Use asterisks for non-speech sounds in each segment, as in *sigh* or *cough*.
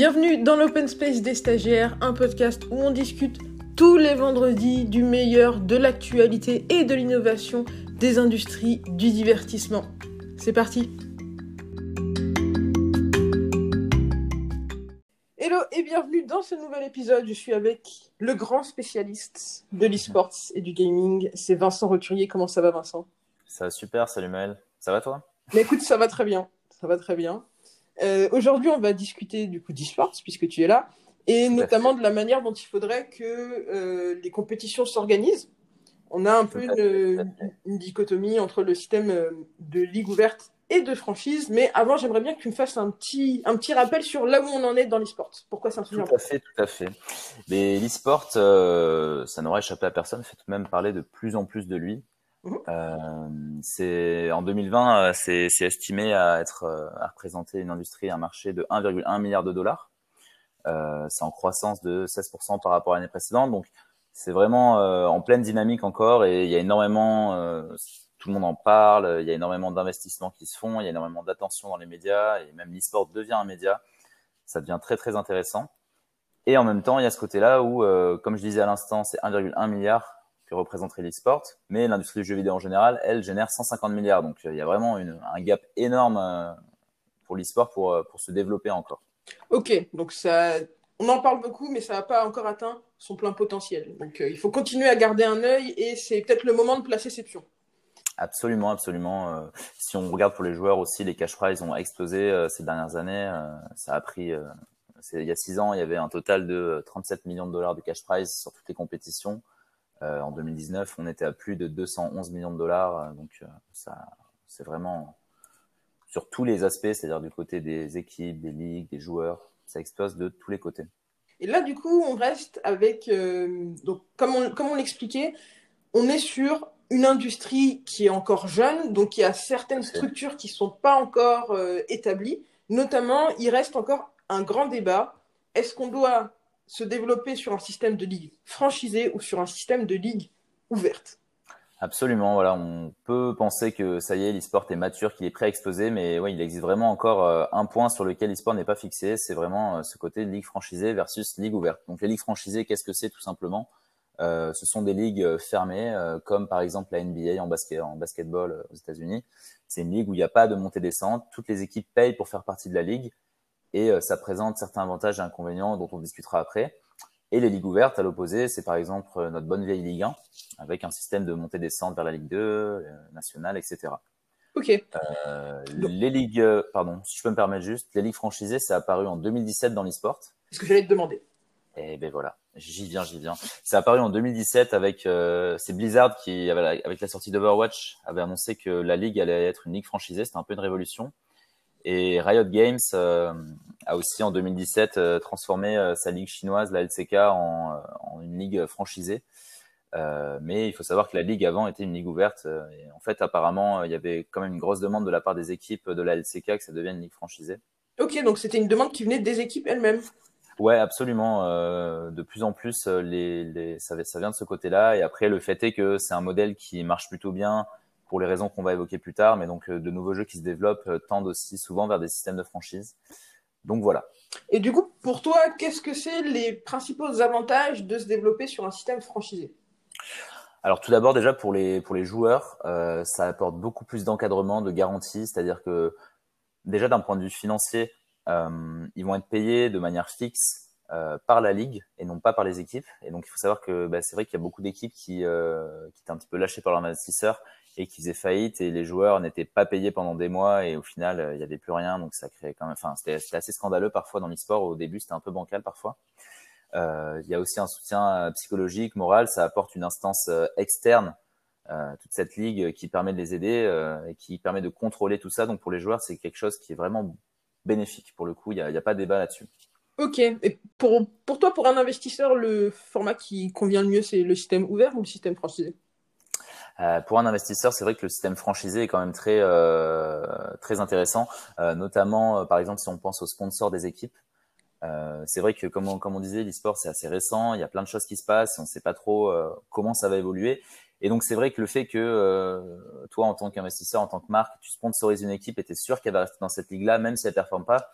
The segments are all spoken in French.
Bienvenue dans l'Open Space des stagiaires, un podcast où on discute tous les vendredis du meilleur de l'actualité et de l'innovation des industries du divertissement. C'est parti Hello et bienvenue dans ce nouvel épisode. Je suis avec le grand spécialiste de l'e-sports et du gaming. C'est Vincent Roturier. Comment ça va Vincent? Ça va super, salut Maël. Ça va toi? Mais écoute, ça va très bien. Ça va très bien. Euh, Aujourd'hui, on va discuter du coup d'e-sports puisque tu es là et notamment de la manière dont il faudrait que euh, les compétitions s'organisent. On a un peu une, une, dichotomie entre le système euh, de ligue ouverte et de franchise, mais avant, j'aimerais bien que tu me fasses un petit, un petit rappel sur là où on en est dans l'e-sport. Pourquoi c'est un sujet Tout à fait, tout à fait. Mais l'e-sport, euh, ça n'aurait échappé à personne, fait tout de même parler de plus en plus de lui. Mmh. Euh, c'est en 2020, euh, c'est estimé à être euh, à représenter une industrie, un marché de 1,1 milliard de dollars. Euh, c'est en croissance de 16% par rapport à l'année précédente, donc c'est vraiment euh, en pleine dynamique encore et il y a énormément, tout le monde en parle, il y a énormément d'investissements qui se font, il y a énormément d'attention dans les médias et même l'e-sport devient un média. Ça devient très très intéressant. Et en même temps, il y a ce côté-là où, comme je disais à l'instant, c'est 1,1 milliard que représenterait l'e-sport, mais l'industrie du jeu vidéo en général, elle génère 150 milliards. Donc euh, il y a vraiment une, un gap énorme euh, pour l'e-sport pour, euh, pour se développer encore. Ok, donc ça, on en parle beaucoup, mais ça n'a pas encore atteint son plein potentiel. Donc il faut continuer à garder un œil et c'est peut-être le moment de placer ses pions. Absolument, absolument. si on regarde pour les joueurs aussi, les cash prizes ont explosé ces dernières années. ça a pris, il y a six ans, il y avait un total de 37 millions de dollars de cash prize sur toutes les compétitions. Euh, en 2019, on était à plus de 211 millions de dollars. Euh, donc, euh, ça, c'est vraiment sur tous les aspects, c'est-à-dire du côté des équipes, des ligues, des joueurs, ça explose de tous les côtés. Et là, du coup, on reste avec, donc, comme on, comme on l'expliquait, on est sur une industrie qui est encore jeune, donc il y a certaines structures qui ne sont pas encore établies. Notamment, il reste encore un grand débat. Est-ce qu'on doit se développer sur un système de ligue franchisé ou sur un système de ligue ouverte. Absolument, voilà, on peut penser que ça y est, l'e-sport est mature, qu'il est prêt à exploser, mais il existe vraiment encore euh, un point sur lequel l'e-sport n'est pas fixé, c'est vraiment euh, ce côté ligue franchisée versus ligue ouverte. Donc les ligues franchisées, qu'est-ce que c'est tout simplement? Euh, Ce sont des ligues fermées, comme par exemple la NBA en en basketball aux États-Unis. C'est une ligue où il n'y a pas de montée-descente, toutes les équipes payent pour faire partie de la ligue, et euh, ça présente certains avantages et inconvénients dont on discutera après. Et les ligues ouvertes, à l'opposé, c'est par exemple euh, notre bonne vieille Ligue 1, avec un système de montée-descente vers la Ligue 2, euh, nationale, etc. Ok. Euh, les ligues, pardon, si je peux me permettre juste, les ligues franchisées, c'est apparu en 2017 dans l'e-sport. C'est ce que j'allais te demander. Eh ben voilà, j'y viens, j'y viens. C'est apparu en 2017 avec euh, c'est Blizzard qui, avec la sortie d'Overwatch, avait annoncé que la ligue allait être une ligue franchisée. C'était un peu une révolution. Et Riot Games euh, a aussi en 2017 euh, transformé euh, sa ligue chinoise, la LCK, en, en une ligue franchisée. mais il faut savoir que la ligue avant était une ligue ouverte. et en fait, apparemment, il y avait quand même une grosse demande de la part des équipes de la LCK que ça devienne une ligue franchisée. Ok, donc c'était une demande qui venait des équipes elles-mêmes. Ouais, absolument. De plus en plus, les, les, ça, ça vient de ce côté-là. Et après, le fait est que c'est un modèle qui marche plutôt bien pour les raisons qu'on va évoquer plus tard. Mais donc, euh, de nouveaux jeux qui se développent euh, tendent aussi souvent vers des systèmes de franchise. Donc voilà. Et du coup, pour toi, qu'est-ce que c'est les principaux avantages de se développer sur un système franchisé? Alors tout d'abord déjà pour les pour les joueurs, euh, ça apporte beaucoup plus d'encadrement, de garantie, c'est-à-dire que déjà d'un point de vue financier, euh, ils vont être payés de manière fixe euh, par la ligue et non pas par les équipes. Et donc il faut savoir que bah, c'est vrai qu'il y a beaucoup d'équipes qui euh, qui étaient un petit peu lâchées par leurs investisseurs et qui faisaient faillite et les joueurs n'étaient pas payés pendant des mois et au final euh, il n'y avait plus rien. Donc ça créait quand même enfin c'était assez scandaleux parfois dans l'e-sport. Au début c'était un peu bancal parfois. Euh, il y a aussi un soutien psychologique moral. Ça apporte une instance externe toute cette ligue qui permet de les aider et qui permet de contrôler tout ça. Donc pour les joueurs c'est quelque chose qui est vraiment bénéfique pour le coup. Il n'y a, a, pas débat là-dessus Ok. Et pour, pour toi, pour un investisseur, le format qui convient le mieux, c'est le système ouvert ou le système franchisé? Euh, pour un investisseur, c'est vrai que le système franchisé est quand même très euh, très intéressant, euh, notamment par exemple si on pense aux sponsors des équipes. C'est vrai que comme on, comme on disait, l'e-sport c'est assez récent, il y a plein de choses qui se passent, on ne sait pas trop comment ça va évoluer. Et donc c'est vrai que le fait que toi en tant qu'investisseur, en tant que marque, tu sponsorises une équipe et tu es sûr qu'elle va rester dans cette ligue-là, même si elle performe pas,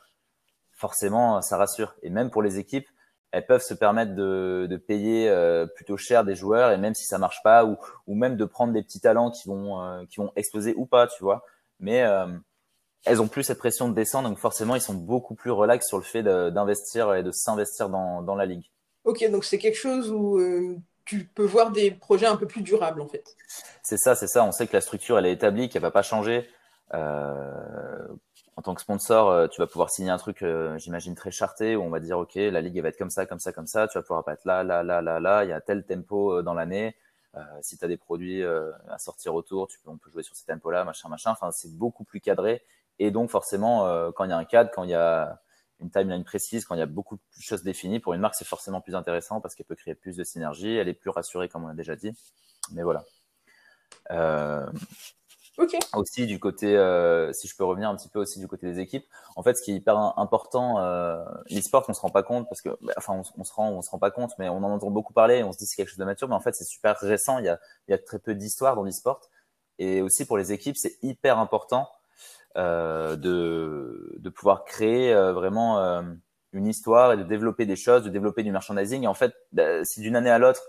forcément, ça rassure. Et même pour les équipes, elles peuvent se permettre de, de payer euh, plutôt cher des joueurs et même si ça marche pas ou, ou même de prendre des petits talents qui vont euh, qui vont exploser ou pas, tu vois. Mais euh, elles ont plus cette pression de descendre, donc forcément ils sont beaucoup plus relax sur le fait d'investir et de s'investir dans, dans la ligue. Ok, donc c'est quelque chose où tu peux voir des projets un peu plus durables en fait. C'est ça, c'est ça. On sait que la structure elle est établie, qu'elle va pas changer. En tant que sponsor, euh, tu vas pouvoir signer un truc, euh, j'imagine, très charté, où on va dire, OK, la ligue, va être comme ça, comme ça, comme ça, tu vas pouvoir pas être là, là, là, là, là, il y a tel tempo euh, dans l'année. si tu as des produits à sortir autour, tu peux, on peut jouer sur ces tempos-là, machin, machin. Enfin, c'est beaucoup plus cadré. Et donc, forcément, quand il y a un cadre, quand il y a une timeline précise, quand il y a beaucoup de choses définies, pour une marque, c'est forcément plus intéressant parce qu'elle peut créer plus de synergie, elle est plus rassurée, comme on a déjà dit. Mais voilà. Euh, aussi du côté, euh, si je peux revenir un petit peu aussi du côté des équipes, en fait, ce qui est hyper important, euh, l'e-sport, on se rend pas compte parce que, bah, enfin, on, se rend, on se rend pas compte, mais on en entend beaucoup parler, on se dit c'est quelque chose de mature, mais en fait, c'est super récent. Il y a, il y a très peu d'histoire dans l'e-sport, et aussi pour les équipes, c'est hyper important euh, de, de pouvoir créer euh, vraiment euh, une histoire et de développer des choses, de développer du merchandising. Et en fait, bah, si d'une année à l'autre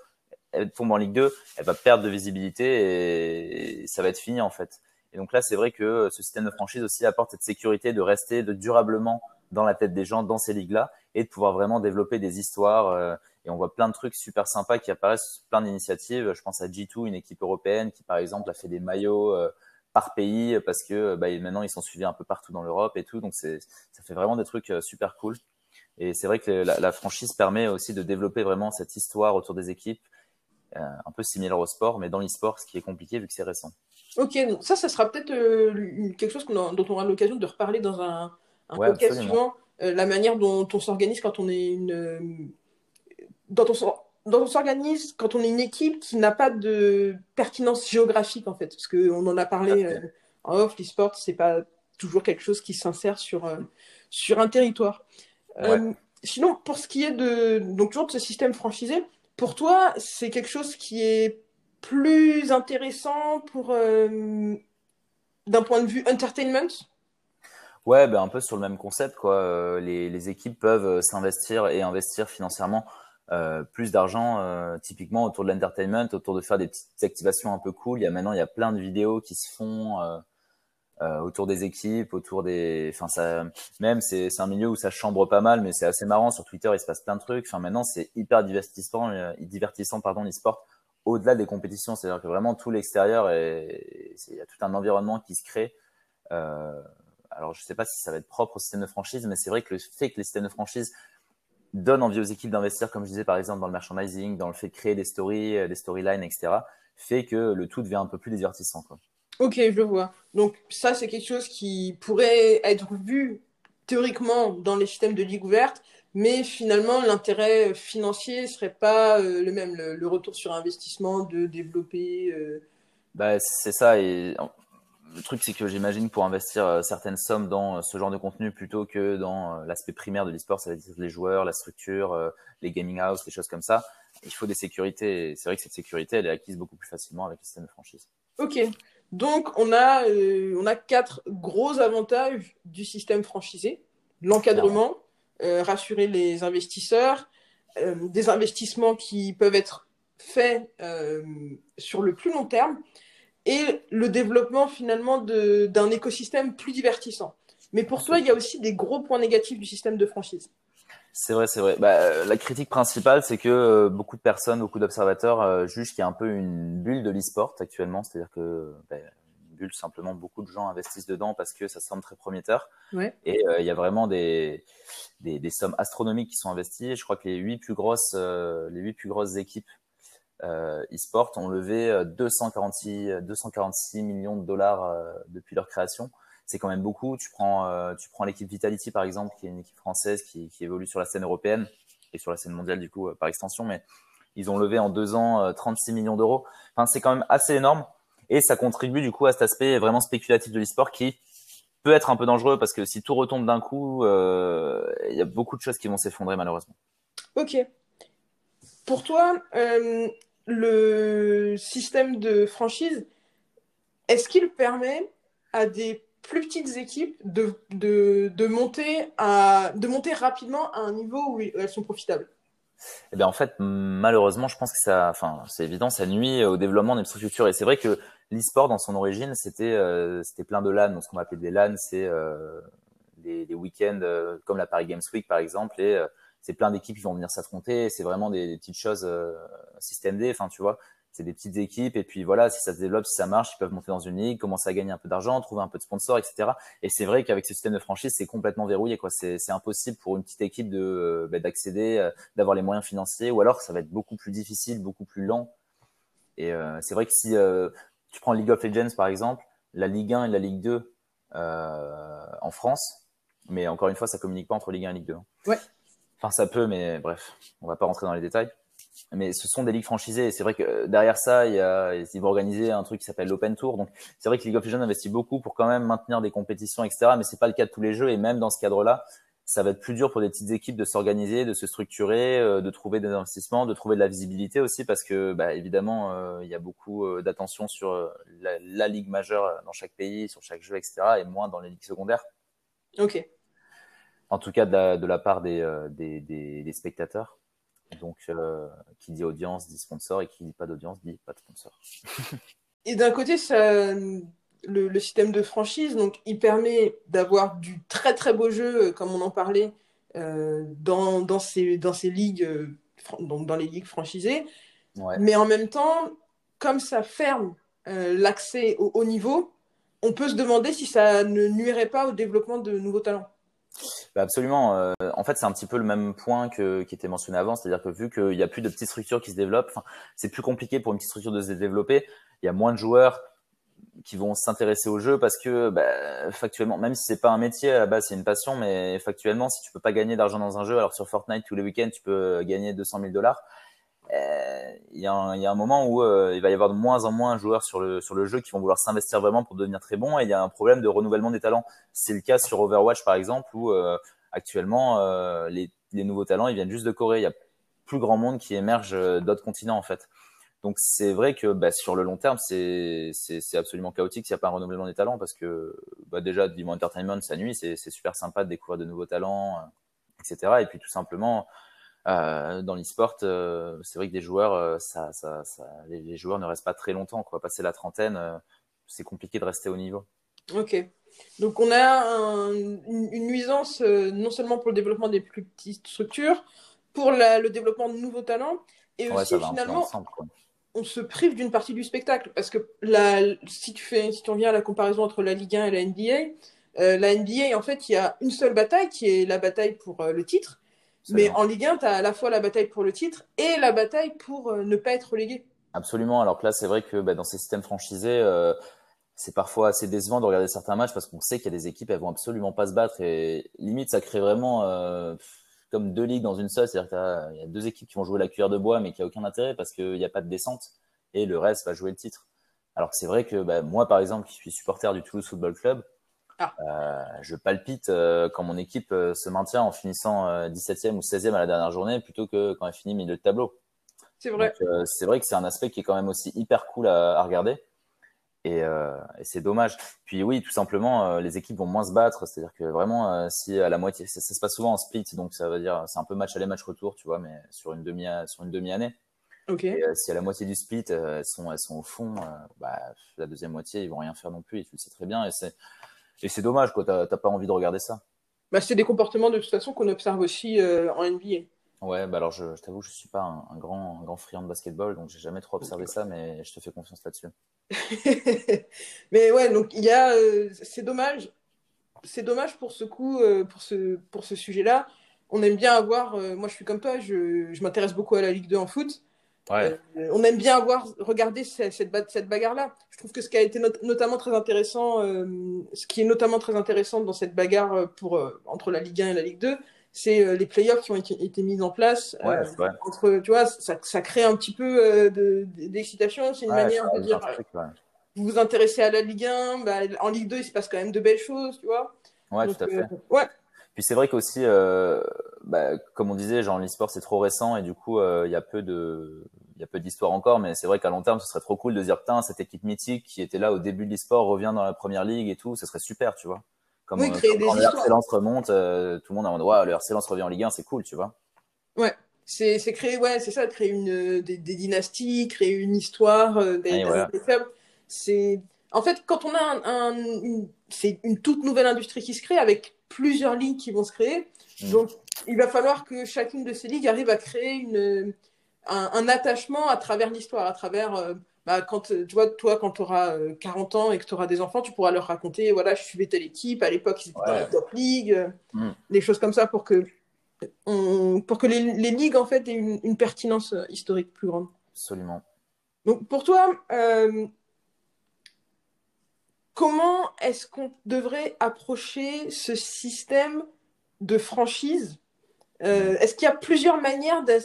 elle tombe en Ligue 2, elle va perdre de visibilité et ça va être fini en fait. Et donc là, c'est vrai que ce système de franchise aussi apporte cette sécurité de rester durablement dans la tête des gens dans ces ligues-là et de pouvoir vraiment développer des histoires. Euh, et on voit plein de trucs super sympas qui apparaissent, plein d'initiatives. Je pense à G2, une équipe européenne qui, par exemple, a fait des maillots euh, par pays parce que bah, maintenant ils sont suivis un peu partout dans l'Europe et tout. Donc ça fait vraiment des trucs euh, super cool. Et c'est vrai que la, franchise permet aussi de développer vraiment cette histoire autour des équipes, euh, un peu similaire au sport, mais dans l'e-sport, ce qui est compliqué vu que c'est récent. Ok, donc ça, ça sera peut-être euh, quelque chose dont on aura l'occasion de reparler dans un, un podcast suivant, euh, la manière dont on s'organise quand on est une. Dont on, s'organise quand on est une équipe qui n'a pas de pertinence géographique, en fait. Parce qu'on en a parlé en off, l'e-sport, c'est pas toujours quelque chose qui s'insère sur, sur un territoire. sinon, pour ce qui est de, donc, toujours de ce système franchisé, pour toi, c'est quelque chose qui est plus intéressant pour euh, d'un point de vue entertainment? Ouais, ben un peu sur le même concept quoi. Euh, les, équipes peuvent euh, s'investir et investir financièrement plus d'argent, typiquement autour de l'entertainment, autour de faire des petites activations un peu cool. Il y a maintenant il y a plein de vidéos qui se font euh, autour des équipes, autour des, enfin ça, même c'est un milieu où ça chambre pas mal, mais c'est assez marrant sur Twitter, il se passe plein de trucs. Enfin maintenant c'est hyper divertissant, euh, divertissant pardon l'e-sport au-delà des compétitions, c'est-à-dire que vraiment tout l'extérieur et il y a tout un environnement qui se crée. Euh, alors je sais pas si ça va être propre au système de franchise, mais c'est vrai que le fait que les systèmes de franchise donnent envie aux équipes d'investir, comme je disais par exemple dans le merchandising, dans le fait de créer des stories, euh, des storylines, etc., fait que le tout devient un peu plus divertissant. Quoi. Ok, je vois. Donc ça, c'est quelque chose qui pourrait être vu théoriquement dans les systèmes de ligue ouverte, mais finalement, l'intérêt financier serait pas euh, le même, le, retour sur investissement de développer. Euh. Bah, c'est ça. Le truc, c'est que j'imagine pour investir euh, certaines sommes dans ce genre de contenu plutôt que dans l'aspect primaire de l'e-sport, c'est-à-dire les joueurs, la structure, les gaming houses, les choses comme ça, il faut des sécurités. C'est vrai que cette sécurité, elle est acquise beaucoup plus facilement avec le système de franchise. Ok. Donc, on a, euh, on a quatre gros avantages du système franchisé. L'encadrement, euh, rassurer les investisseurs, euh, des investissements qui peuvent être faits sur le plus long terme et le développement finalement d'un écosystème plus divertissant. Mais pour toi, il y a aussi des gros points négatifs du système de franchise. C'est vrai, c'est vrai. Bah, la critique principale, c'est que euh, beaucoup de personnes, beaucoup d'observateurs euh, jugent qu'il y a un peu une bulle de l'e-sport actuellement. C'est-à-dire que bah, une bulle, simplement, beaucoup de gens investissent dedans parce que ça semble très prometteur. Ouais. Et euh, il y a vraiment des, des, des, sommes astronomiques qui sont investies. Je crois que les huit plus grosses, les huit plus grosses équipes e-sport ont levé 246, 246 millions de dollars depuis leur création c'est quand même beaucoup. Tu prends, euh, tu prends l'équipe Vitality par exemple, qui est une équipe française qui, évolue sur la scène européenne et sur la scène mondiale du coup euh, par extension, mais ils ont levé en deux ans 36 euh, millions d'euros. Enfin, c'est quand même assez énorme et ça contribue du coup à cet aspect vraiment spéculatif de l'e-sport qui peut être un peu dangereux parce que si tout retombe d'un coup, il y a beaucoup de choses qui vont s'effondrer malheureusement. Ok. Pour toi, le système de franchise, est-ce qu'il permet à des plus petites équipes de, de, de, monter à, de monter rapidement à un niveau où elles sont profitables eh bien, en fait, malheureusement, je pense que ça, enfin, c'est évident, ça nuit au développement des structures. Et c'est vrai que l'e-sport, dans son origine, c'était, euh, c'était plein de LAN. Donc, ce qu'on appelait des LAN, c'est euh, des, week-ends euh, comme la Paris Games Week, par exemple, et c'est plein d'équipes qui vont venir s'affronter. C'est vraiment des, des, petites choses système D. Enfin, tu vois, c'est des petites équipes et puis voilà, si ça se développe, si ça marche, ils peuvent monter dans une ligue, commencer à gagner un peu d'argent, trouver un peu de sponsors, etc. Et c'est vrai qu'avec ce système de franchise, c'est complètement verrouillé. quoi. C'est impossible pour une petite équipe de euh, bah, d'accéder, euh, d'avoir les moyens financiers, ou alors ça va être beaucoup plus difficile, beaucoup plus lent. Et euh, c'est vrai que si tu prends League of Legends par exemple, la Ligue 1 et la Ligue 2 en France, mais encore une fois, ça communique pas entre Ligue 1 et Ligue 2. Hein. Ouais. Enfin, ça peut, mais bref, on va pas rentrer dans les détails mais ce sont des ligues franchisées. C'est vrai que euh, derrière ça, il y a, ils vont organiser un truc qui s'appelle l'Open Tour. Donc, c'est vrai que League of Legends investit beaucoup pour quand même maintenir des compétitions, etc. Mais c'est pas le cas de tous les jeux. Et même dans ce cadre-là, ça va être plus dur pour des petites équipes de s'organiser, de se structurer, euh, de trouver des investissements, de trouver de la visibilité aussi, parce que, bah, évidemment, euh, il y a beaucoup d'attention sur la, la, ligue majeure dans chaque pays, sur chaque jeu, etc. Et moins dans les ligues secondaires. Ok. En tout cas, de la, de la part des, des, des, des spectateurs. Donc, euh, qui dit audience dit sponsor et qui dit pas d'audience dit pas de sponsor. *laughs* et d'un côté, ça, le, système de franchise, donc, il permet d'avoir du très très beau jeu, euh, comme on en parlait, euh, dans, dans, ces, dans ces ligues, donc dans les ligues franchisées. Mais en même temps, comme ça ferme l'accès au haut niveau, on peut se demander si ça ne nuirait pas au développement de nouveaux talents. Bah absolument. Euh, en fait, c'est un petit peu le même point que, qui était mentionné avant, c'est-à-dire que vu qu'il n'y a plus de petites structures qui se développent, c'est plus compliqué pour une petite structure de se développer. Il y a moins de joueurs qui vont s'intéresser au jeu parce que bah, factuellement, même si c'est pas un métier à base, c'est une passion, mais factuellement, si tu peux pas gagner d'argent dans un jeu, alors sur Fortnite tous les week-ends, tu peux gagner 200 000 dollars. Euh, il y, a un, y a un moment où euh, il va y avoir de moins en moins de joueurs sur le, sur le jeu qui vont vouloir s'investir vraiment pour devenir très bons et il y a un problème de renouvellement des talents. C'est le cas sur Overwatch par exemple où euh, actuellement les, les, nouveaux talents ils viennent juste de Corée. Il y a plus grand monde qui émerge d'autres continents en fait. Donc c'est vrai que bah, sur le long terme c'est absolument chaotique s'il n'y a pas un renouvellement des talents parce que bah, déjà du entertainment ça nuit, c'est super sympa de découvrir de nouveaux talents, etc. Et puis tout simplement euh, dans l'e-sport, euh, c'est vrai que des joueurs, euh, ça, ça, ça les, joueurs ne restent pas très longtemps. Quoi. Passer la trentaine, c'est compliqué de rester au niveau. Ok. Donc on a une, nuisance non seulement pour le développement des plus petites structures, pour le développement de nouveaux talents, et aussi finalement, on se prive d'une partie du spectacle. Parce que la, si, tu fais, si tu reviens à la comparaison entre la Ligue 1 et la NBA, la NBA, en fait, il y a une seule bataille qui est la bataille pour le titre. Mais en Ligue 1, tu as à la fois la bataille pour le titre et la bataille pour euh, ne pas être relégué. Absolument. Alors que là, c'est vrai que bah, dans ces systèmes franchisés, euh, c'est parfois assez décevant de regarder certains matchs parce qu'on sait qu'il y a des équipes, elles vont absolument pas se battre et limite, ça crée vraiment euh, comme deux ligues dans une seule. C'est-à-dire qu'il y a deux équipes qui vont jouer la cuillère de bois mais qui a aucun intérêt parce qu'il n'y a pas de descente et le reste va jouer le titre. Alors que c'est vrai que bah, moi, par exemple, qui suis supporter du Toulouse Football Club, ah. Euh, je palpite euh, quand mon équipe euh, se maintient en finissant 17e ou 16e à la dernière journée plutôt que quand elle finit milieu de tableau. C'est vrai. c'est vrai que c'est un aspect qui est quand même aussi hyper cool à, regarder. Et, et c'est dommage. Puis oui, tout simplement, les équipes vont moins se battre. C'est-à-dire que vraiment, si à la moitié, ça, se passe souvent en split, donc ça veut dire c'est un peu match aller match retour, tu vois, mais sur une demi sur une demi année. Ok. Et, si à la moitié du split, elles sont elles sont au fond, bah, la deuxième moitié, ils vont rien faire non plus. Et tu le sais très bien. Et c'est et c'est dommage, quoi. T'as pas envie de regarder ça. Bah, c'est des comportements de toute façon qu'on observe aussi euh, en NBA. Ouais, bah alors je, je t'avoue, je suis pas un, grand, un grand friand de basketball, donc j'ai jamais trop observé ça, mais je te fais confiance là-dessus. *laughs* mais ouais, donc il y a, euh, c'est dommage, c'est dommage pour ce coup, euh, pour ce, pour ce sujet-là. On aime bien avoir, moi je suis comme toi, je, je m'intéresse beaucoup à la Ligue 2 en foot. Euh, on aime bien avoir regardé cette, cette, bagarre-là. Je trouve que ce qui a été notamment très intéressant, euh, ce qui est notamment très intéressant dans cette bagarre euh, pour, entre la Ligue 1 et la Ligue 2, c'est les playoffs qui ont été, mis en place. entre, tu vois, ça, ça, crée un petit peu d'excitation. C'est une manière de dire. vous vous intéressez à la Ligue 1, bah, en Ligue 2, il se passe quand même de belles choses, tu vois. Ouais, tout à fait. ouais. Puis c'est vrai qu'aussi, euh, bah, comme on disait, genre l'e-sport c'est trop récent et du coup euh, il y a peu de, il y a peu d'histoire encore, mais c'est vrai qu'à long terme, ce serait trop cool de dire putain, cette équipe mythique qui était là au début de l'e-sport revient dans la première ligue et tout, ce serait super, tu vois. Comme, oui, créer des quand le RC Lens remonte, tout le monde a en ouais, le RC Lens revient en Ligue 1, c'est cool, tu vois. Ouais, c'est créer, ouais, c'est ça, créer une, des, dynasties, créer une histoire, des, clubs. C'est en fait quand on a un, une, c'est une toute nouvelle industrie qui se crée avec plusieurs ligues qui vont se créer. Mm. Donc il va falloir que chacune de ces ligues arrive à créer une, un, attachement à travers l'histoire, à travers euh, bah, quand tu vois toi quand tu auras 40 ans et que tu auras des enfants, tu pourras leur raconter voilà je suivais telle équipe à l'époque ils étaient dans la top league, mm. des choses comme ça pour que pour que les, les, ligues en fait aient une, une, pertinence euh, historique plus grande. Absolument. Donc pour toi, euh, comment est-ce qu'on devrait approcher ce système de franchise? Euh, Est-ce qu'il y a plusieurs manières de,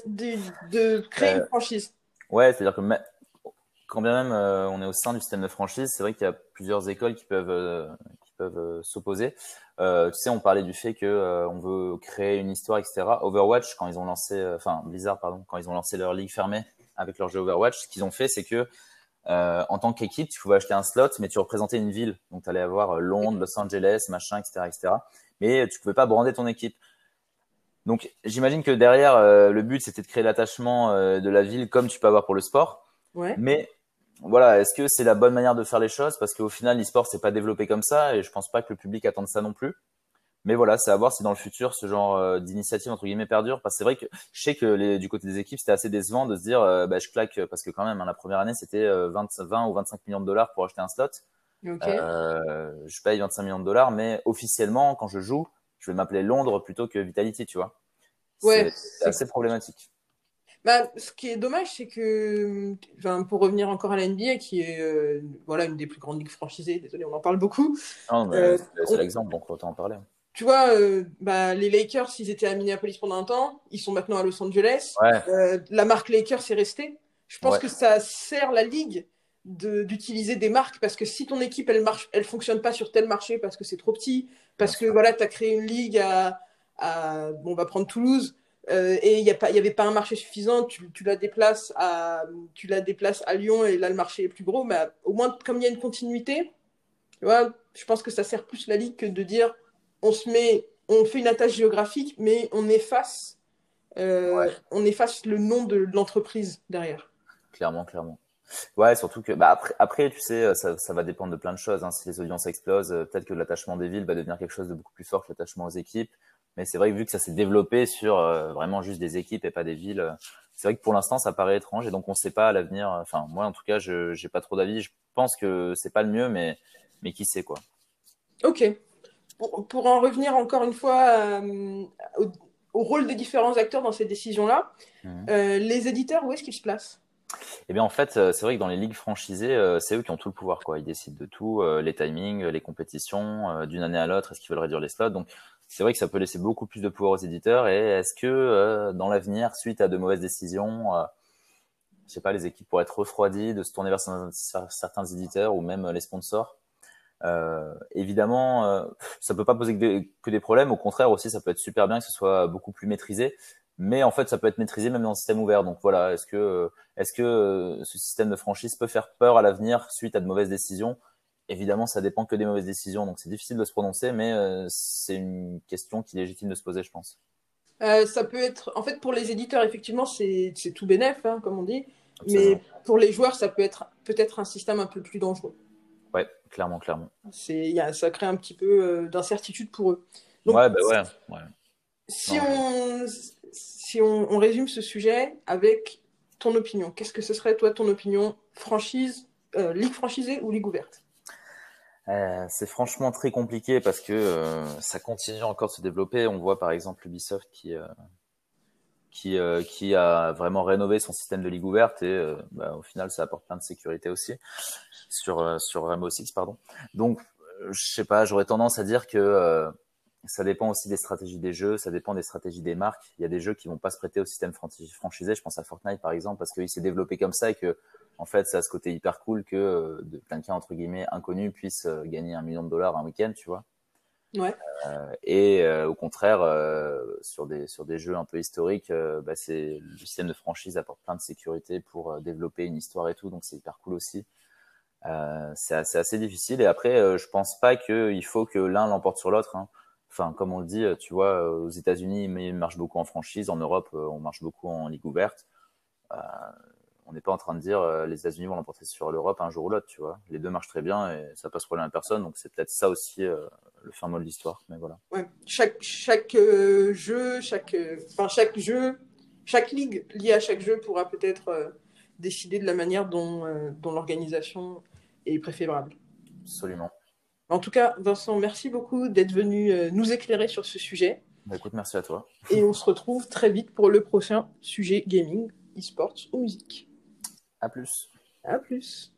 de, créer une franchise? Ouais, c'est-à-dire que quand bien même on est au sein du système de franchise, c'est vrai qu'il y a plusieurs écoles qui peuvent qui peuvent s'opposer. Euh, tu sais, on parlait du fait que euh, on veut créer une histoire, etc. Overwatch, quand ils ont lancé, euh, enfin Blizzard, pardon, quand ils ont lancé leur ligue fermée avec leur jeu Overwatch, ce qu'ils ont fait, c'est que en tant qu'équipe, tu pouvais acheter un slot, mais tu représentais une ville. Donc, tu allais avoir Londres, Los Angeles, machin, etc., etc. Mais tu pouvais pas brander ton équipe. Donc, j'imagine que derrière, le but, c'était de créer l'attachement de la ville comme tu peux avoir pour le sport. Ouais. Mais voilà, est-ce que c'est la bonne manière de faire les choses? Parce qu'au final, l'e-sport, c'est pas développé comme ça et je pense pas que le public attende ça non plus. Mais voilà, c'est à voir si dans le futur, ce genre euh, d'initiative, entre guillemets, perdure. Parce que c'est vrai que je sais que les, du côté des équipes, c'était assez décevant de se dire, euh, bah, je claque, parce que quand même, hein, la première année, c'était 20, euh, 20 ou 25 millions de dollars pour acheter un slot. je paye 25 millions de dollars, mais officiellement, quand je joue, je vais m'appeler Londres plutôt que Vitality, tu vois. Ouais, c'est assez problématique. Bah, ce qui est dommage, c'est que, enfin, pour revenir encore à la NBA, qui est euh, voilà, une des plus grandes ligues franchisées, désolé, on en parle beaucoup. Euh, c'est l'exemple, donc autant en parler. Tu vois, euh, bah, les Lakers, ils étaient à Minneapolis pendant un temps, ils sont maintenant à Los Angeles. la marque Lakers est restée. Je pense que ça sert la ligue d'utiliser des marques parce que si ton équipe elle marche elle fonctionne pas sur tel marché parce que c'est trop petit parce que voilà tu as créé une ligue à, à bon on va prendre Toulouse euh, et il n'y avait pas un marché suffisant, tu, tu, la déplaces à, tu la déplaces à Lyon et là le marché est plus gros, mais au moins comme il y a une continuité, tu vois, je pense que ça sert plus la ligue que de dire on se met, on fait une attache géographique, mais on efface, euh, on efface le nom de l'entreprise derrière. Clairement, clairement. Ouais, surtout que bah après, après, tu sais, ça, ça va dépendre de plein de choses. Hein. Si les audiences explosent, euh, peut-être que l'attachement des villes va devenir quelque chose de beaucoup plus fort que l'attachement aux équipes. Mais c'est vrai que vu que ça s'est développé sur euh, vraiment juste des équipes et pas des villes, euh, c'est vrai que pour l'instant ça paraît étrange et donc on ne sait pas à l'avenir. Enfin moi en tout cas je j'ai pas trop d'avis. Je pense que c'est pas le mieux, mais mais qui sait quoi. Ok. Pour, pour en revenir encore une fois euh, au, rôle des différents acteurs dans ces décisions-là, mhm. les éditeurs où est-ce qu'ils se placent? Eh bien, en fait, c'est vrai que dans les ligues franchisées, c'est eux qui ont tout le pouvoir. Quoi. Ils décident de tout, les timings, les compétitions, d'une année à l'autre, est-ce qu'ils veulent réduire les slots? Donc, c'est vrai que ça peut laisser beaucoup plus de pouvoir aux éditeurs. Et est-ce que euh, dans l'avenir, suite à de mauvaises décisions, euh, je sais pas, les équipes pourraient être refroidies de se tourner vers certains éditeurs ou même les sponsors? Euh, Évidemment, euh, ça peut pas poser que des, que des, problèmes. Au contraire, aussi, ça peut être super bien que ce soit beaucoup plus maîtrisé. Mais en fait, ça peut être maîtrisé même dans le système ouvert. Donc voilà, est-ce que est-ce que ce système de franchise peut faire peur à l'avenir suite à de mauvaises décisions? Évidemment, ça dépend que des mauvaises décisions, donc c'est difficile de se prononcer, mais euh, c'est une question qui est légitime de se poser, je pense. Euh, ça peut être, en fait, pour les éditeurs, effectivement, c'est tout bénef, hein, comme on dit, mais pour les joueurs, ça peut être peut-être un système un peu plus dangereux. Ouais, clairement, clairement. C'est, y a, ça crée un petit peu euh, d'incertitude pour eux. ouais, bah ouais. ouais. Si, on, si on, on, résume ce sujet avec ton opinion, qu'est-ce que ce serait, toi, ton opinion? Franchise, ligue franchisée ou ligue ouverte? Euh, c'est franchement très compliqué parce que euh, ça continue encore de se développer. On voit par exemple Ubisoft qui euh, qui, qui a vraiment rénové son système de ligue ouverte et bah, au final ça apporte plein de sécurité aussi sur sur Rainbow Six pardon. Donc je sais pas, j'aurais tendance à dire que ça dépend aussi des stratégies des jeux, ça dépend des stratégies des marques. Il y a des jeux qui vont pas se prêter au système franchisé. Je pense à Fortnite par exemple parce qu'il s'est développé comme ça et que en fait, ça a ce côté hyper cool que euh, quelqu'un entre guillemets inconnu puisse euh, gagner un million de dollars un week-end, tu vois. Ouais. et au contraire, sur des sur des jeux un peu historiques, bah, c'est le système de franchise apporte plein de sécurité pour développer une histoire et tout, donc c'est hyper cool aussi. c'est assez, assez, difficile. Et après, je pense pas qu'il faut que l'un l'emporte sur l'autre. Hein. Enfin, comme on le dit, tu vois, aux États-Unis, ils marchent beaucoup en franchise. En Europe, on marche beaucoup en ligue ouverte. Euh, on n'est pas en train de dire euh, les États-Unis vont l'emporter sur l'Europe un jour ou l'autre, tu vois. Les deux marchent très bien et ça passe problème à personne. Donc c'est peut-être ça aussi euh, le fin mot de l'histoire. Mais voilà. Ouais. Chaque chaque jeu, chaque enfin chaque jeu, chaque ligue liée à chaque jeu pourra peut-être décider de la manière dont, dont l'organisation est préférable. Absolument. En tout cas, Vincent, merci beaucoup d'être venu nous éclairer sur ce sujet. Bah, écoute, merci à toi. Et on se retrouve très vite pour le prochain sujet gaming, e-sports ou musique. À plus. À plus.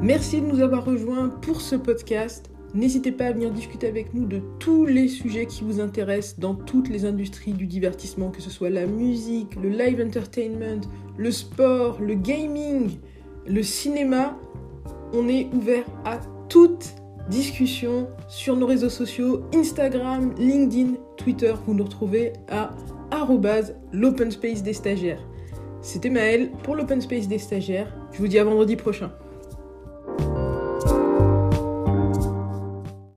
Merci de nous avoir rejoints pour ce podcast. N'hésitez pas à venir discuter avec nous de tous les sujets qui vous intéressent dans toutes les industries du divertissement, que ce soit la musique, le live entertainment, le sport, le gaming, le cinéma. On est ouvert à toutes discussion sur nos réseaux sociaux Instagram, LinkedIn, Twitter. Vous nous retrouvez à l'open space des stagiaires. C'était Maël pour l'open space des stagiaires. Je vous dis à vendredi prochain.